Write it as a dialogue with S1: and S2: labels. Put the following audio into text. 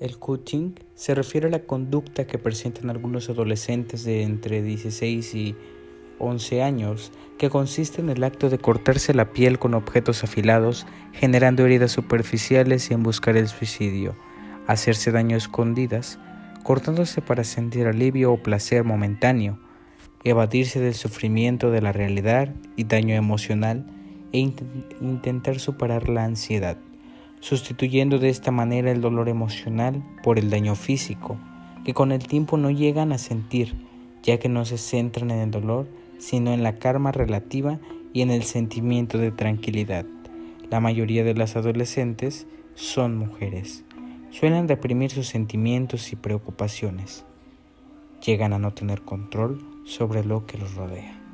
S1: El cutting se refiere a la conducta que presentan algunos adolescentes de entre 16 y 11 años, que consiste en el acto de cortarse la piel con objetos afilados, generando heridas superficiales y en buscar el suicidio, hacerse daño a escondidas, cortándose para sentir alivio o placer momentáneo, evadirse del sufrimiento de la realidad y daño emocional e intentar superar la ansiedad sustituyendo de esta manera el dolor emocional por el daño físico, que con el tiempo no llegan a sentir, ya que no se centran en el dolor, sino en la karma relativa y en el sentimiento de tranquilidad. La mayoría de las adolescentes son mujeres. Suelen reprimir sus sentimientos y preocupaciones. Llegan a no tener control sobre lo que los rodea.